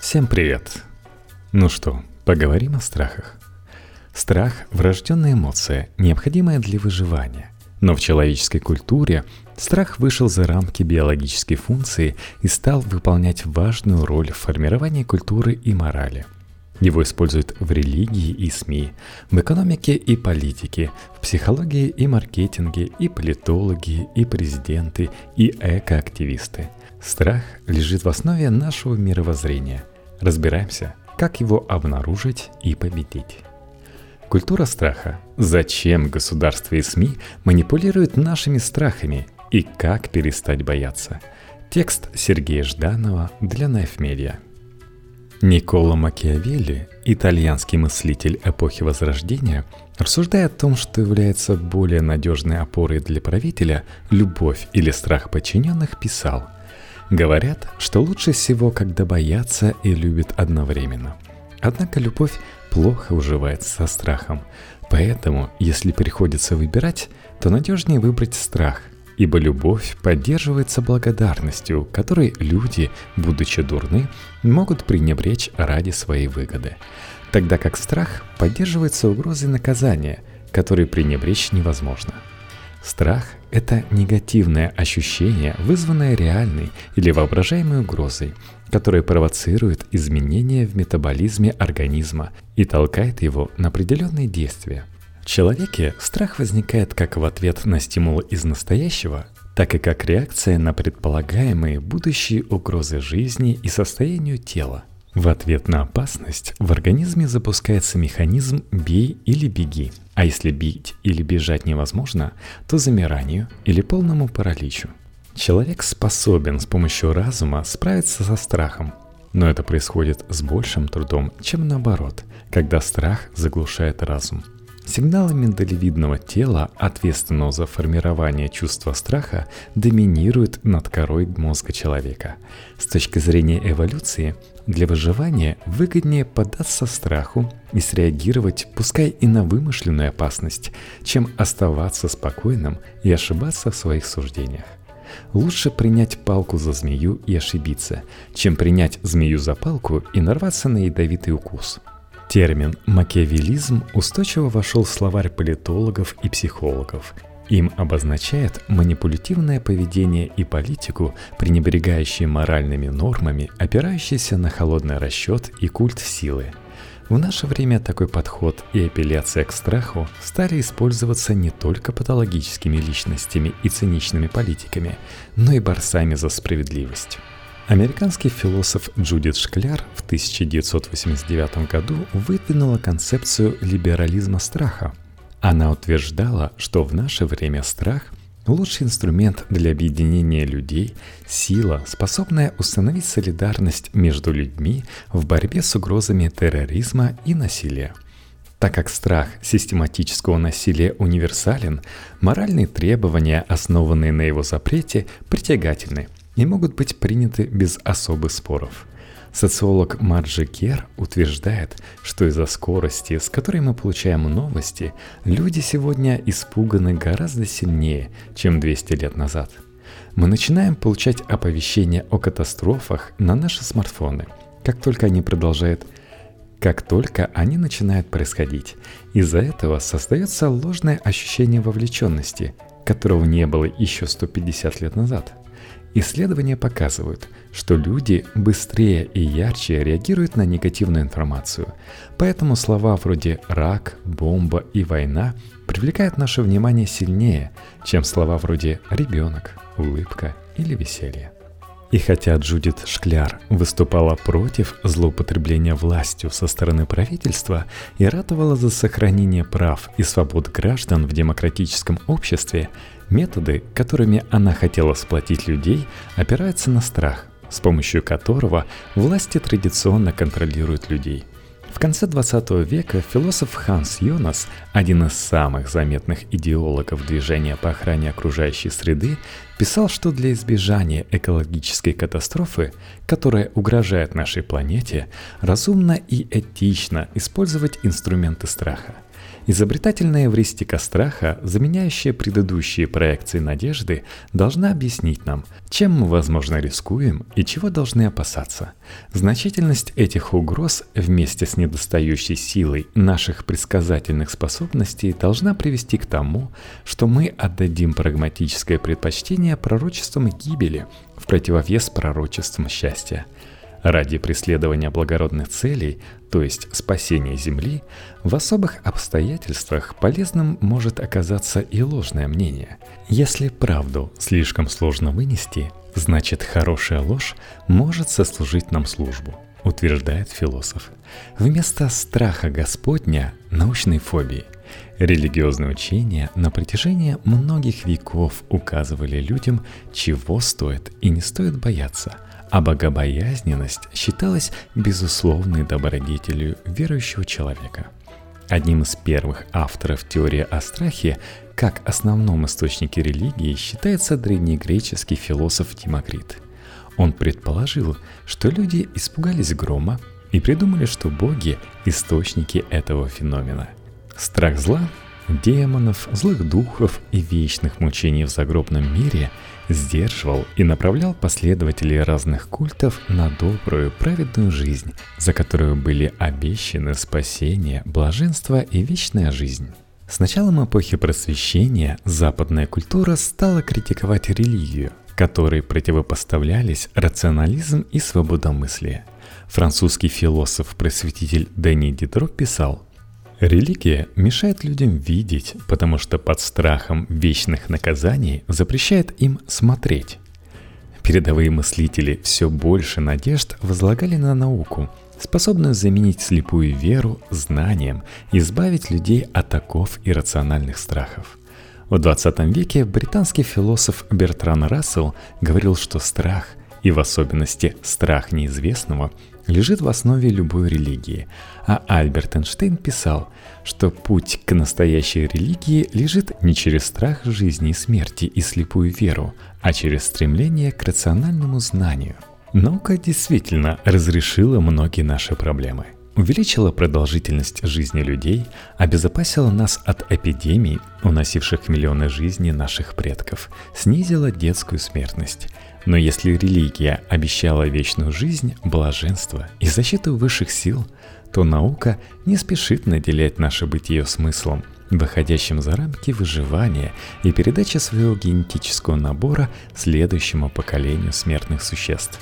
Всем привет! Ну что, поговорим о страхах. Страх – врожденная эмоция, необходимая для выживания. Но в человеческой культуре страх вышел за рамки биологической функции и стал выполнять важную роль в формировании культуры и морали – его используют в религии и СМИ, в экономике и политике, в психологии и маркетинге, и политологи, и президенты, и экоактивисты. Страх лежит в основе нашего мировоззрения. Разбираемся, как его обнаружить и победить. Культура страха. Зачем государство и СМИ манипулируют нашими страхами и как перестать бояться? Текст Сергея Жданова для Media. Николо Макиавелли, итальянский мыслитель эпохи Возрождения, рассуждая о том, что является более надежной опорой для правителя любовь или страх подчиненных, писал «Говорят, что лучше всего, когда боятся и любят одновременно. Однако любовь плохо уживается со страхом, поэтому, если приходится выбирать, то надежнее выбрать страх, ибо любовь поддерживается благодарностью, которой люди, будучи дурны, могут пренебречь ради своей выгоды, тогда как страх поддерживается угрозой наказания, которой пренебречь невозможно. Страх – это негативное ощущение, вызванное реальной или воображаемой угрозой, которая провоцирует изменения в метаболизме организма и толкает его на определенные действия – в человеке страх возникает как в ответ на стимул из настоящего, так и как реакция на предполагаемые будущие угрозы жизни и состоянию тела. В ответ на опасность в организме запускается механизм «бей или беги», а если бить или бежать невозможно, то замиранию или полному параличу. Человек способен с помощью разума справиться со страхом, но это происходит с большим трудом, чем наоборот, когда страх заглушает разум – Сигналы миндалевидного тела, ответственного за формирование чувства страха, доминируют над корой мозга человека. С точки зрения эволюции, для выживания выгоднее поддаться страху и среагировать, пускай и на вымышленную опасность, чем оставаться спокойным и ошибаться в своих суждениях. Лучше принять палку за змею и ошибиться, чем принять змею за палку и нарваться на ядовитый укус – Термин «макиавелизм» устойчиво вошел в словарь политологов и психологов. Им обозначает манипулятивное поведение и политику, пренебрегающие моральными нормами, опирающиеся на холодный расчет и культ силы. В наше время такой подход и апелляция к страху стали использоваться не только патологическими личностями и циничными политиками, но и борцами за справедливость. Американский философ Джудит Шкляр в 1989 году выдвинула концепцию либерализма страха. Она утверждала, что в наше время страх – лучший инструмент для объединения людей, сила, способная установить солидарность между людьми в борьбе с угрозами терроризма и насилия. Так как страх систематического насилия универсален, моральные требования, основанные на его запрете, притягательны – и могут быть приняты без особых споров. Социолог Марджи Кер утверждает, что из-за скорости, с которой мы получаем новости, люди сегодня испуганы гораздо сильнее, чем 200 лет назад. Мы начинаем получать оповещения о катастрофах на наши смартфоны, как только они продолжают как только они начинают происходить. Из-за этого создается ложное ощущение вовлеченности, которого не было еще 150 лет назад – Исследования показывают, что люди быстрее и ярче реагируют на негативную информацию, поэтому слова вроде «рак», «бомба» и «война» привлекают наше внимание сильнее, чем слова вроде «ребенок», «улыбка» или «веселье». И хотя Джудит Шкляр выступала против злоупотребления властью со стороны правительства и ратовала за сохранение прав и свобод граждан в демократическом обществе, методы, которыми она хотела сплотить людей, опираются на страх, с помощью которого власти традиционно контролируют людей – в конце 20 века философ Ханс Йонас, один из самых заметных идеологов движения по охране окружающей среды, писал, что для избежания экологической катастрофы, которая угрожает нашей планете, разумно и этично использовать инструменты страха. Изобретательная эвристика страха, заменяющая предыдущие проекции надежды, должна объяснить нам, чем мы, возможно, рискуем и чего должны опасаться. Значительность этих угроз вместе с недостающей силой наших предсказательных способностей должна привести к тому, что мы отдадим прагматическое предпочтение пророчествам гибели в противовес пророчествам счастья – Ради преследования благородных целей, то есть спасения Земли, в особых обстоятельствах полезным может оказаться и ложное мнение. Если правду слишком сложно вынести, значит хорошая ложь может сослужить нам службу, утверждает философ. Вместо страха Господня – научной фобии – Религиозные учения на протяжении многих веков указывали людям, чего стоит и не стоит бояться – а богобоязненность считалась безусловной добродетелью верующего человека. Одним из первых авторов теории о страхе как основном источнике религии считается древнегреческий философ Тимокрит. Он предположил, что люди испугались грома и придумали, что боги – источники этого феномена. Страх зла, демонов, злых духов и вечных мучений в загробном мире – сдерживал и направлял последователей разных культов на добрую, праведную жизнь, за которую были обещаны спасение, блаженство и вечная жизнь. С началом эпохи просвещения западная культура стала критиковать религию, которой противопоставлялись рационализм и свободомыслие. Французский философ-просветитель Дени Дидро писал – Религия мешает людям видеть, потому что под страхом вечных наказаний запрещает им смотреть. Передовые мыслители все больше надежд возлагали на науку, способную заменить слепую веру знанием и избавить людей от оков иррациональных страхов. В 20 веке британский философ Бертран Рассел говорил, что страх, и в особенности страх неизвестного – лежит в основе любой религии, а Альберт Эйнштейн писал, что путь к настоящей религии лежит не через страх жизни и смерти и слепую веру, а через стремление к рациональному знанию. Наука действительно разрешила многие наши проблемы – увеличила продолжительность жизни людей, обезопасила нас от эпидемий, уносивших миллионы жизней наших предков, снизила детскую смертность. Но если религия обещала вечную жизнь, блаженство и защиту высших сил, то наука не спешит наделять наше бытие смыслом, выходящим за рамки выживания и передачи своего генетического набора следующему поколению смертных существ.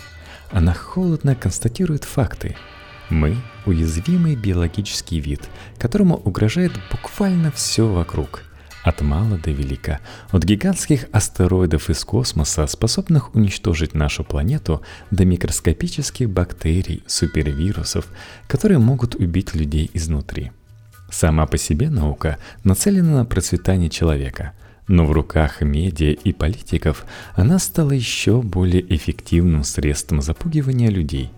Она холодно констатирует факты – мы – уязвимый биологический вид, которому угрожает буквально все вокруг. От мала до велика. От гигантских астероидов из космоса, способных уничтожить нашу планету, до микроскопических бактерий, супервирусов, которые могут убить людей изнутри. Сама по себе наука нацелена на процветание человека – но в руках медиа и политиков она стала еще более эффективным средством запугивания людей.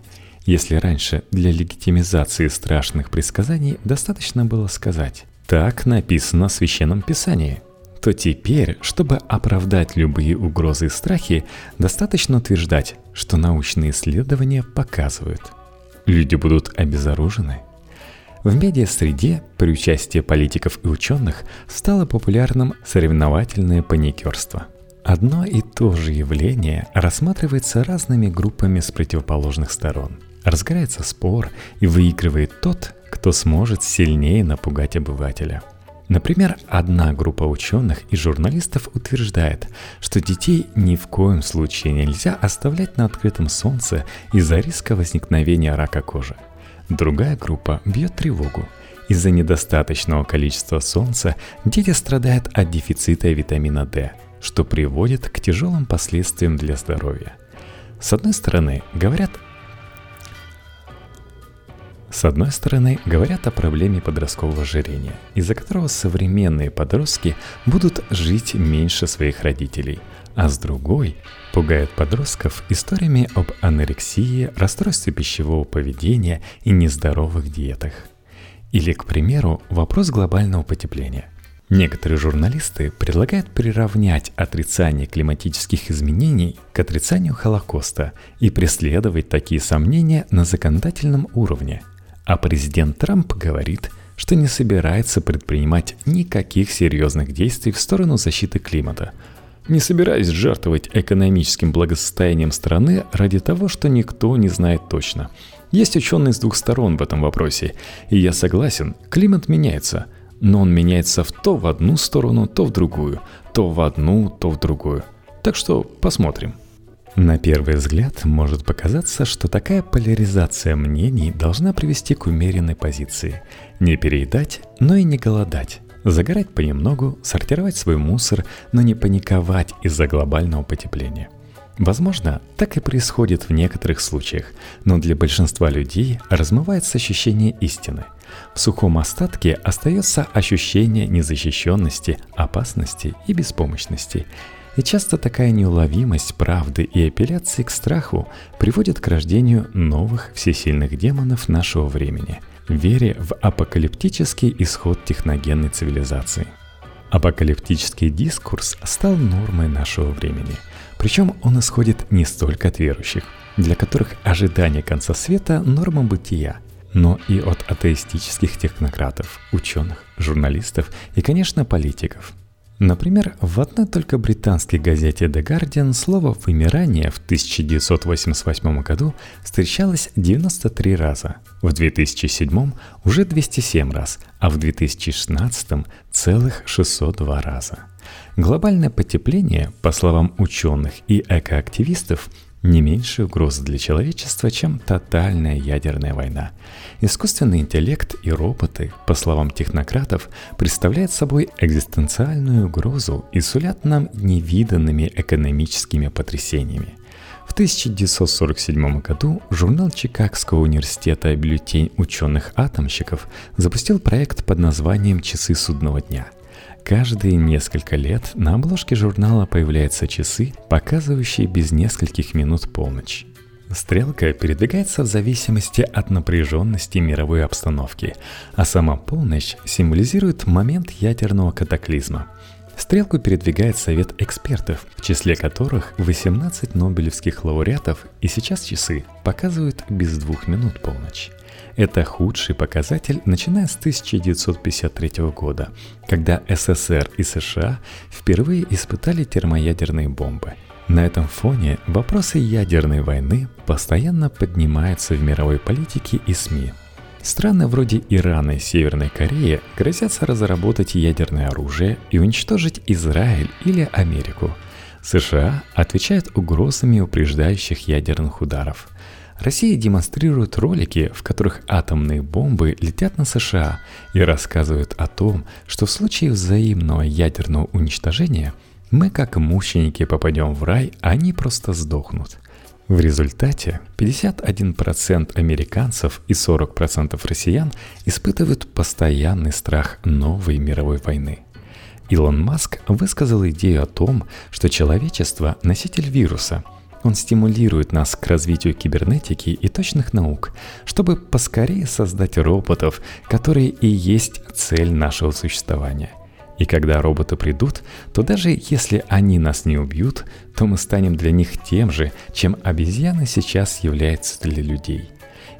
Если раньше для легитимизации страшных предсказаний достаточно было сказать «так написано в Священном Писании», то теперь, чтобы оправдать любые угрозы и страхи, достаточно утверждать, что научные исследования показывают. Люди будут обезоружены. В медиа-среде при участии политиков и ученых стало популярным соревновательное паникерство. Одно и то же явление рассматривается разными группами с противоположных сторон – Разгорается спор и выигрывает тот, кто сможет сильнее напугать обывателя. Например, одна группа ученых и журналистов утверждает, что детей ни в коем случае нельзя оставлять на открытом солнце из-за риска возникновения рака кожи. Другая группа бьет тревогу. Из-за недостаточного количества солнца дети страдают от дефицита витамина D, что приводит к тяжелым последствиям для здоровья. С одной стороны, говорят с одной стороны, говорят о проблеме подросткового ожирения, из-за которого современные подростки будут жить меньше своих родителей, а с другой пугают подростков историями об анорексии, расстройстве пищевого поведения и нездоровых диетах. Или, к примеру, вопрос глобального потепления. Некоторые журналисты предлагают приравнять отрицание климатических изменений к отрицанию Холокоста и преследовать такие сомнения на законодательном уровне – а президент Трамп говорит, что не собирается предпринимать никаких серьезных действий в сторону защиты климата. Не собираюсь жертвовать экономическим благосостоянием страны ради того, что никто не знает точно. Есть ученые с двух сторон в этом вопросе, и я согласен, климат меняется, но он меняется в то в одну сторону, то в другую, то в одну, то в другую. Так что посмотрим. На первый взгляд может показаться, что такая поляризация мнений должна привести к умеренной позиции. Не переедать, но и не голодать. Загорать понемногу, сортировать свой мусор, но не паниковать из-за глобального потепления. Возможно, так и происходит в некоторых случаях, но для большинства людей размывается ощущение истины. В сухом остатке остается ощущение незащищенности, опасности и беспомощности – и часто такая неуловимость правды и апелляции к страху приводит к рождению новых всесильных демонов нашего времени, вере в апокалиптический исход техногенной цивилизации. Апокалиптический дискурс стал нормой нашего времени. Причем он исходит не столько от верующих, для которых ожидание конца света – норма бытия, но и от атеистических технократов, ученых, журналистов и, конечно, политиков – Например, в одной только британской газете The Guardian слово «вымирание» в 1988 году встречалось 93 раза, в 2007 уже 207 раз, а в 2016 целых 602 раза. Глобальное потепление, по словам ученых и экоактивистов, не меньшая угроза для человечества, чем тотальная ядерная война. Искусственный интеллект и роботы, по словам технократов, представляют собой экзистенциальную угрозу и сулят нам невиданными экономическими потрясениями. В 1947 году журнал Чикагского университета «Бюллетень ученых-атомщиков» запустил проект под названием «Часы судного дня», Каждые несколько лет на обложке журнала появляются часы, показывающие без нескольких минут полночь. Стрелка передвигается в зависимости от напряженности мировой обстановки, а сама полночь символизирует момент ядерного катаклизма. Стрелку передвигает совет экспертов, в числе которых 18 нобелевских лауреатов, и сейчас часы показывают без двух минут полночь. Это худший показатель, начиная с 1953 года, когда СССР и США впервые испытали термоядерные бомбы. На этом фоне вопросы ядерной войны постоянно поднимаются в мировой политике и СМИ. Страны вроде Ирана и Северной Кореи грозятся разработать ядерное оружие и уничтожить Израиль или Америку. США отвечают угрозами упреждающих ядерных ударов – Россия демонстрирует ролики, в которых атомные бомбы летят на США и рассказывают о том, что в случае взаимного ядерного уничтожения мы как мученики попадем в рай, а они просто сдохнут. В результате 51% американцев и 40% россиян испытывают постоянный страх новой мировой войны. Илон Маск высказал идею о том, что человечество – носитель вируса – он стимулирует нас к развитию кибернетики и точных наук, чтобы поскорее создать роботов, которые и есть цель нашего существования. И когда роботы придут, то даже если они нас не убьют, то мы станем для них тем же, чем обезьяны сейчас являются для людей.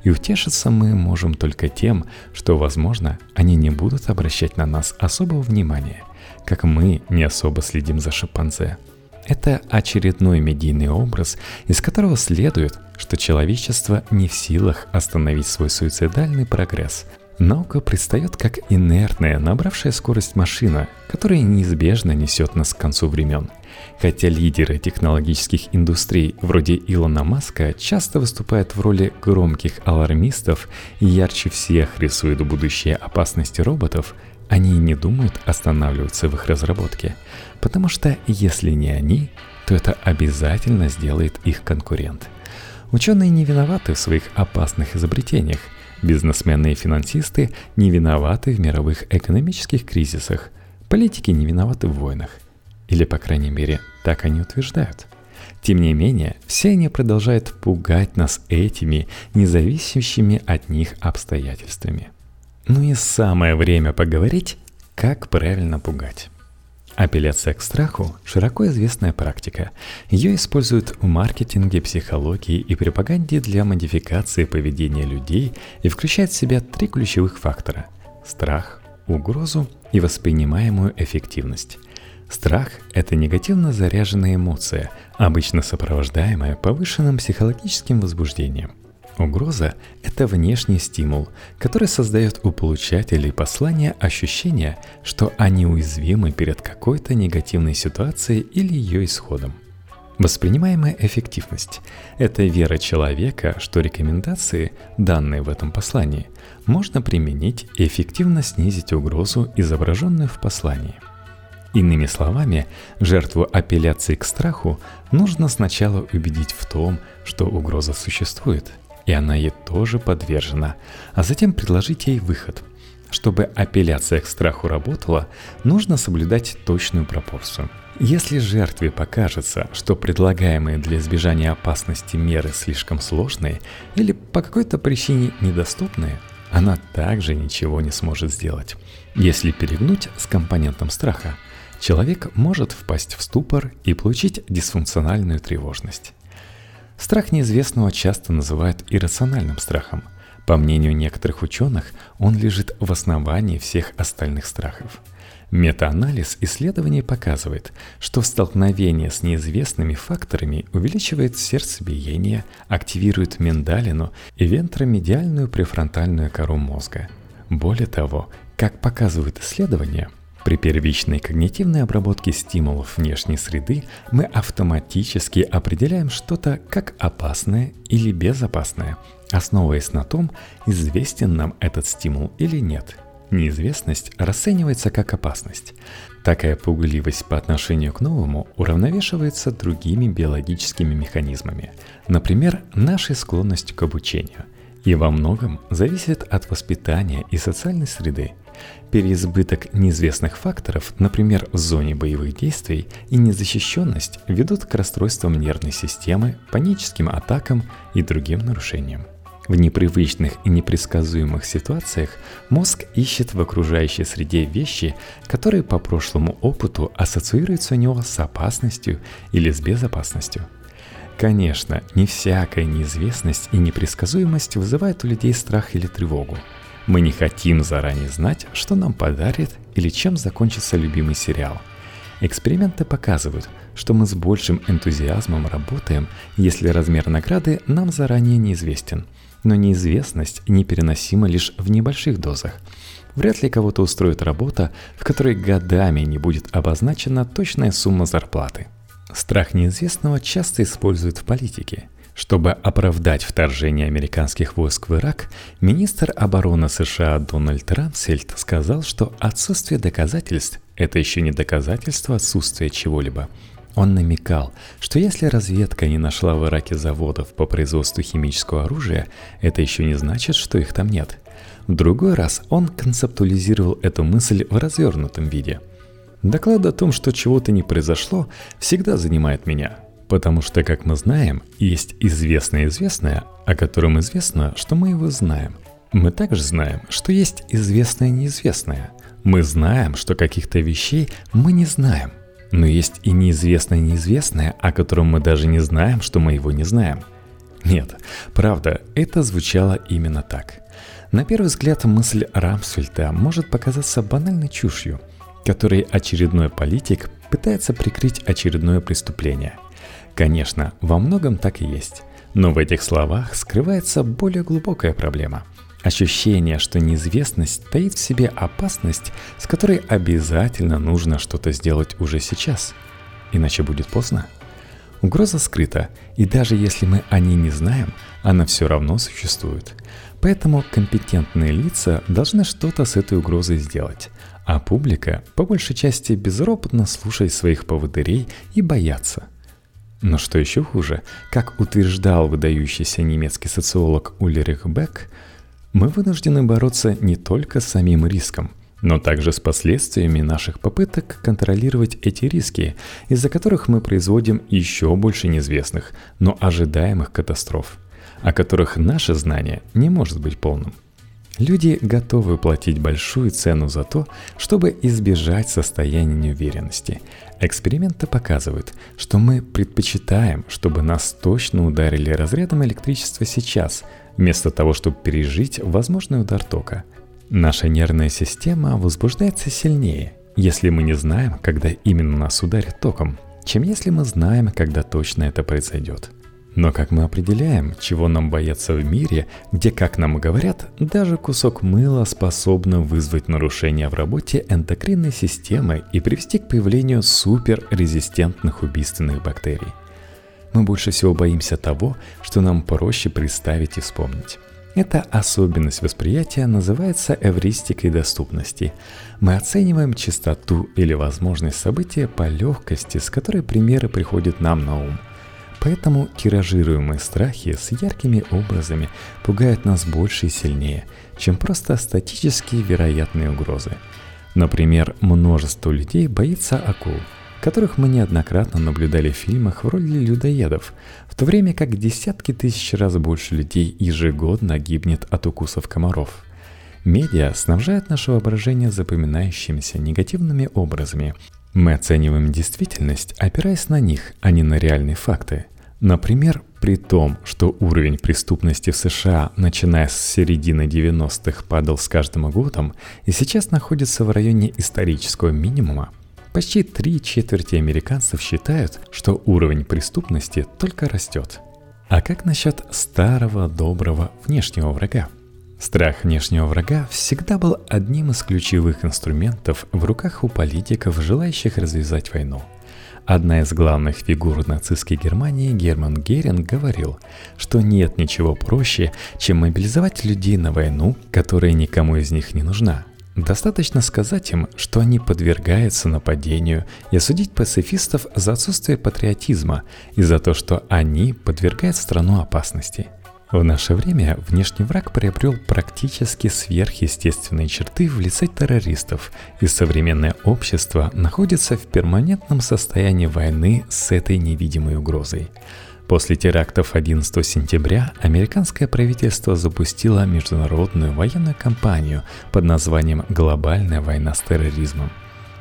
И утешиться мы можем только тем, что, возможно, они не будут обращать на нас особого внимания, как мы не особо следим за шимпанзе. Это очередной медийный образ, из которого следует, что человечество не в силах остановить свой суицидальный прогресс. Наука предстает как инертная, набравшая скорость машина, которая неизбежно несет нас к концу времен. Хотя лидеры технологических индустрий вроде Илона Маска часто выступают в роли громких алармистов и ярче всех рисуют будущее опасности роботов – они не думают останавливаться в их разработке, потому что если не они, то это обязательно сделает их конкурент. Ученые не виноваты в своих опасных изобретениях, бизнесмены и финансисты не виноваты в мировых экономических кризисах, политики не виноваты в войнах. Или, по крайней мере, так они утверждают. Тем не менее, все они продолжают пугать нас этими независящими от них обстоятельствами – ну и самое время поговорить, как правильно пугать. Апелляция к страху – широко известная практика. Ее используют в маркетинге, психологии и пропаганде для модификации поведения людей и включает в себя три ключевых фактора – страх, угрозу и воспринимаемую эффективность. Страх – это негативно заряженная эмоция, обычно сопровождаемая повышенным психологическим возбуждением. Угроза – это внешний стимул, который создает у получателей послания ощущение, что они уязвимы перед какой-то негативной ситуацией или ее исходом. Воспринимаемая эффективность – это вера человека, что рекомендации, данные в этом послании, можно применить и эффективно снизить угрозу, изображенную в послании. Иными словами, жертву апелляции к страху нужно сначала убедить в том, что угроза существует, и она ей тоже подвержена, а затем предложить ей выход. Чтобы апелляция к страху работала, нужно соблюдать точную пропорцию – если жертве покажется, что предлагаемые для избежания опасности меры слишком сложные или по какой-то причине недоступные, она также ничего не сможет сделать. Если перегнуть с компонентом страха, человек может впасть в ступор и получить дисфункциональную тревожность. Страх неизвестного часто называют иррациональным страхом. По мнению некоторых ученых, он лежит в основании всех остальных страхов – Метаанализ исследований показывает, что столкновение с неизвестными факторами увеличивает сердцебиение, активирует миндалину и вентромедиальную префронтальную кору мозга. Более того, как показывают исследования, при первичной когнитивной обработке стимулов внешней среды мы автоматически определяем что-то как опасное или безопасное, основываясь на том, известен нам этот стимул или нет – Неизвестность расценивается как опасность. Такая пугливость по отношению к новому уравновешивается другими биологическими механизмами, например, нашей склонностью к обучению, и во многом зависит от воспитания и социальной среды. Переизбыток неизвестных факторов, например, в зоне боевых действий, и незащищенность ведут к расстройствам нервной системы, паническим атакам и другим нарушениям. В непривычных и непредсказуемых ситуациях мозг ищет в окружающей среде вещи, которые по прошлому опыту ассоциируются у него с опасностью или с безопасностью. Конечно, не всякая неизвестность и непредсказуемость вызывает у людей страх или тревогу. Мы не хотим заранее знать, что нам подарит или чем закончится любимый сериал. Эксперименты показывают, что мы с большим энтузиазмом работаем, если размер награды нам заранее неизвестен – но неизвестность непереносима лишь в небольших дозах. Вряд ли кого-то устроит работа, в которой годами не будет обозначена точная сумма зарплаты. Страх неизвестного часто используют в политике. Чтобы оправдать вторжение американских войск в Ирак, министр обороны США Дональд Рамсельд сказал, что отсутствие доказательств – это еще не доказательство отсутствия чего-либо – он намекал, что если разведка не нашла в Ираке заводов по производству химического оружия, это еще не значит, что их там нет. В другой раз он концептуализировал эту мысль в развернутом виде. Доклад о том, что чего-то не произошло, всегда занимает меня, потому что, как мы знаем, есть известное известное, о котором известно, что мы его знаем. Мы также знаем, что есть известное неизвестное. Мы знаем, что каких-то вещей мы не знаем. Но есть и неизвестное неизвестное, о котором мы даже не знаем, что мы его не знаем. Нет, правда, это звучало именно так. На первый взгляд мысль Рамсфельда может показаться банальной чушью, которой очередной политик пытается прикрыть очередное преступление. Конечно, во многом так и есть, но в этих словах скрывается более глубокая проблема – Ощущение, что неизвестность таит в себе опасность, с которой обязательно нужно что-то сделать уже сейчас, иначе будет поздно. Угроза скрыта, и даже если мы о ней не знаем, она все равно существует. Поэтому компетентные лица должны что-то с этой угрозой сделать, а публика по большей части безропотно слушает своих поводырей и боятся. Но что еще хуже, как утверждал выдающийся немецкий социолог Ульрих Бек, мы вынуждены бороться не только с самим риском, но также с последствиями наших попыток контролировать эти риски, из-за которых мы производим еще больше неизвестных, но ожидаемых катастроф, о которых наше знание не может быть полным. Люди готовы платить большую цену за то, чтобы избежать состояния неуверенности. Эксперименты показывают, что мы предпочитаем, чтобы нас точно ударили разрядом электричества сейчас, вместо того, чтобы пережить возможный удар тока. Наша нервная система возбуждается сильнее, если мы не знаем, когда именно нас ударит током, чем если мы знаем, когда точно это произойдет. Но как мы определяем, чего нам бояться в мире, где, как нам говорят, даже кусок мыла способна вызвать нарушение в работе эндокринной системы и привести к появлению суперрезистентных убийственных бактерий? Мы больше всего боимся того, что нам проще представить и вспомнить. Эта особенность восприятия называется эвристикой доступности. Мы оцениваем частоту или возможность события по легкости, с которой примеры приходят нам на ум. Поэтому тиражируемые страхи с яркими образами пугают нас больше и сильнее, чем просто статические вероятные угрозы. Например, множество людей боится акул – которых мы неоднократно наблюдали в фильмах в роли людоедов, в то время как десятки тысяч раз больше людей ежегодно гибнет от укусов комаров. Медиа снабжают наше воображение запоминающимися негативными образами. Мы оцениваем действительность, опираясь на них, а не на реальные факты. Например, при том, что уровень преступности в США, начиная с середины 90-х, падал с каждым годом и сейчас находится в районе исторического минимума – Почти три четверти американцев считают, что уровень преступности только растет. А как насчет старого доброго внешнего врага? Страх внешнего врага всегда был одним из ключевых инструментов в руках у политиков, желающих развязать войну. Одна из главных фигур нацистской Германии, Герман Геринг, говорил, что нет ничего проще, чем мобилизовать людей на войну, которая никому из них не нужна – Достаточно сказать им, что они подвергаются нападению, и осудить пацифистов за отсутствие патриотизма и за то, что они подвергают страну опасности. В наше время внешний враг приобрел практически сверхъестественные черты в лице террористов, и современное общество находится в перманентном состоянии войны с этой невидимой угрозой. После терактов 11 сентября американское правительство запустило международную военную кампанию под названием «Глобальная война с терроризмом».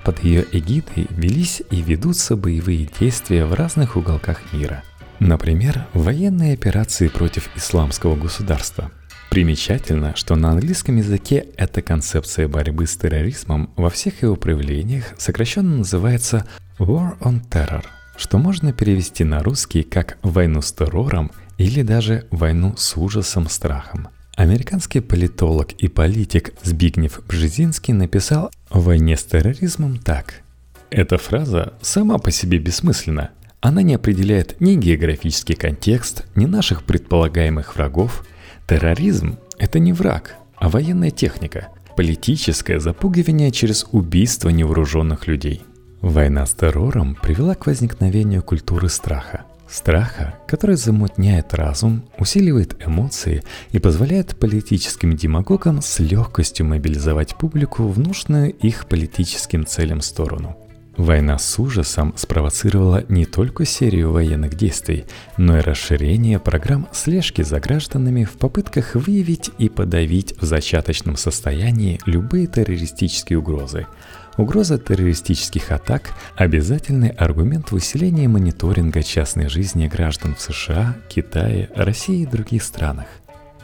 Под ее эгидой велись и ведутся боевые действия в разных уголках мира. Например, военные операции против исламского государства. Примечательно, что на английском языке эта концепция борьбы с терроризмом во всех его проявлениях сокращенно называется War on Terror – что можно перевести на русский как «войну с террором» или даже «войну с ужасом, страхом». Американский политолог и политик Збигнев Бжезинский написал о войне с терроризмом так. Эта фраза сама по себе бессмысленна. Она не определяет ни географический контекст, ни наших предполагаемых врагов. Терроризм – это не враг, а военная техника, политическое запугивание через убийство невооруженных людей – Война с террором привела к возникновению культуры страха. Страха, который замутняет разум, усиливает эмоции и позволяет политическим демагогам с легкостью мобилизовать публику в нужную их политическим целям сторону. Война с ужасом спровоцировала не только серию военных действий, но и расширение программ слежки за гражданами в попытках выявить и подавить в зачаточном состоянии любые террористические угрозы – Угроза террористических атак – обязательный аргумент в усилении мониторинга частной жизни граждан в США, Китае, России и других странах.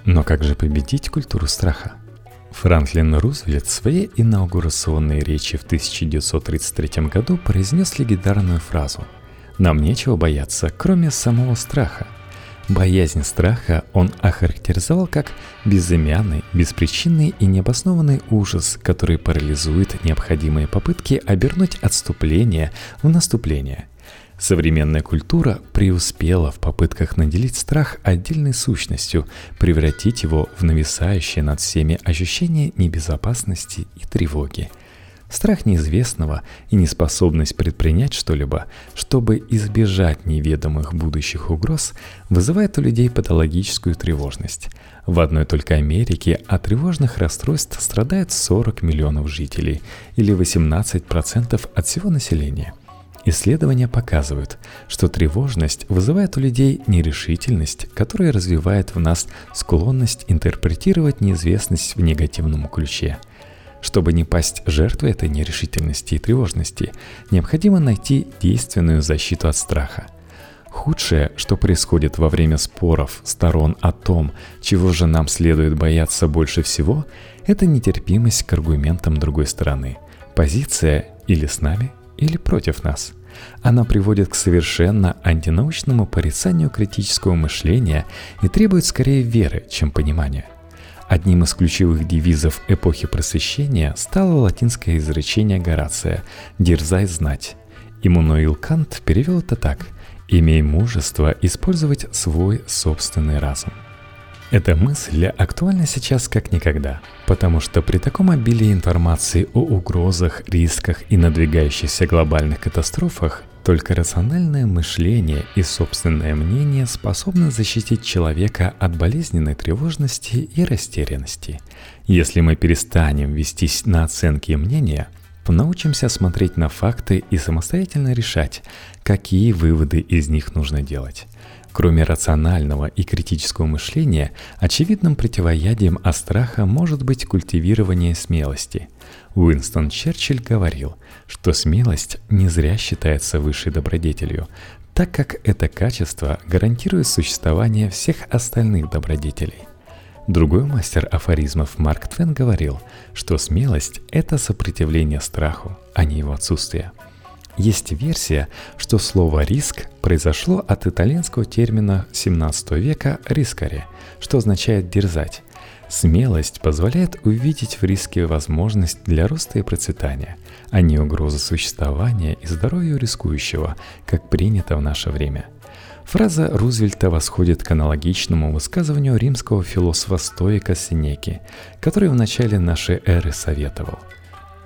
Но как же победить культуру страха? Франклин Рузвельт в своей инаугурационной речи в 1933 году произнес легендарную фразу «Нам нечего бояться, кроме самого страха. Боязнь страха он охарактеризовал как безымянный, беспричинный и необоснованный ужас, который парализует необходимые попытки обернуть отступление в наступление. Современная культура преуспела в попытках наделить страх отдельной сущностью, превратить его в нависающее над всеми ощущение небезопасности и тревоги – Страх неизвестного и неспособность предпринять что-либо, чтобы избежать неведомых будущих угроз, вызывает у людей патологическую тревожность. В одной только Америке от тревожных расстройств страдает 40 миллионов жителей, или 18% от всего населения. Исследования показывают, что тревожность вызывает у людей нерешительность, которая развивает в нас склонность интерпретировать неизвестность в негативном ключе – чтобы не пасть жертвой этой нерешительности и тревожности, необходимо найти действенную защиту от страха. Худшее, что происходит во время споров сторон о том, чего же нам следует бояться больше всего, это нетерпимость к аргументам другой стороны. Позиция или с нами, или против нас. Она приводит к совершенно антинаучному порицанию критического мышления и требует скорее веры, чем понимания. Одним из ключевых девизов эпохи просвещения стало латинское изречение Горация «Дерзай знать». Иммануил Кант перевел это так «Имей мужество использовать свой собственный разум». Эта мысль актуальна сейчас как никогда, потому что при таком обилии информации о угрозах, рисках и надвигающихся глобальных катастрофах только рациональное мышление и собственное мнение способны защитить человека от болезненной тревожности и растерянности. Если мы перестанем вестись на оценки мнения, научимся смотреть на факты и самостоятельно решать, какие выводы из них нужно делать. Кроме рационального и критического мышления, очевидным противоядием от страха может быть культивирование смелости. Уинстон Черчилль говорил, что смелость не зря считается высшей добродетелью, так как это качество гарантирует существование всех остальных добродетелей. Другой мастер афоризмов Марк Твен говорил, что смелость – это сопротивление страху, а не его отсутствие – есть версия, что слово «риск» произошло от итальянского термина 17 века «рискаре», что означает «дерзать». Смелость позволяет увидеть в риске возможность для роста и процветания, а не угрозу существования и здоровью рискующего, как принято в наше время. Фраза Рузвельта восходит к аналогичному высказыванию римского философа-стоика Синеки, который в начале нашей эры советовал –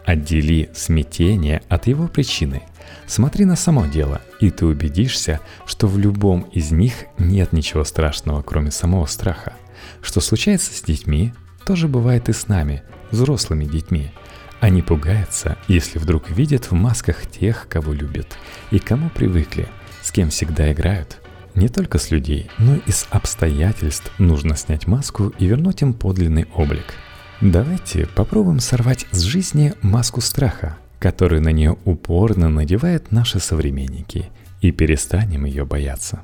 Отдели смятение от его причины. Смотри на само дело, и ты убедишься, что в любом из них нет ничего страшного, кроме самого страха. Что случается с детьми, тоже бывает и с нами, взрослыми детьми. Они пугаются, если вдруг видят в масках тех, кого любят, и кому привыкли, с кем всегда играют. Не только с людей, но и с обстоятельств нужно снять маску и вернуть им подлинный облик – Давайте попробуем сорвать с жизни маску страха, которую на нее упорно надевают наши современники, и перестанем ее бояться.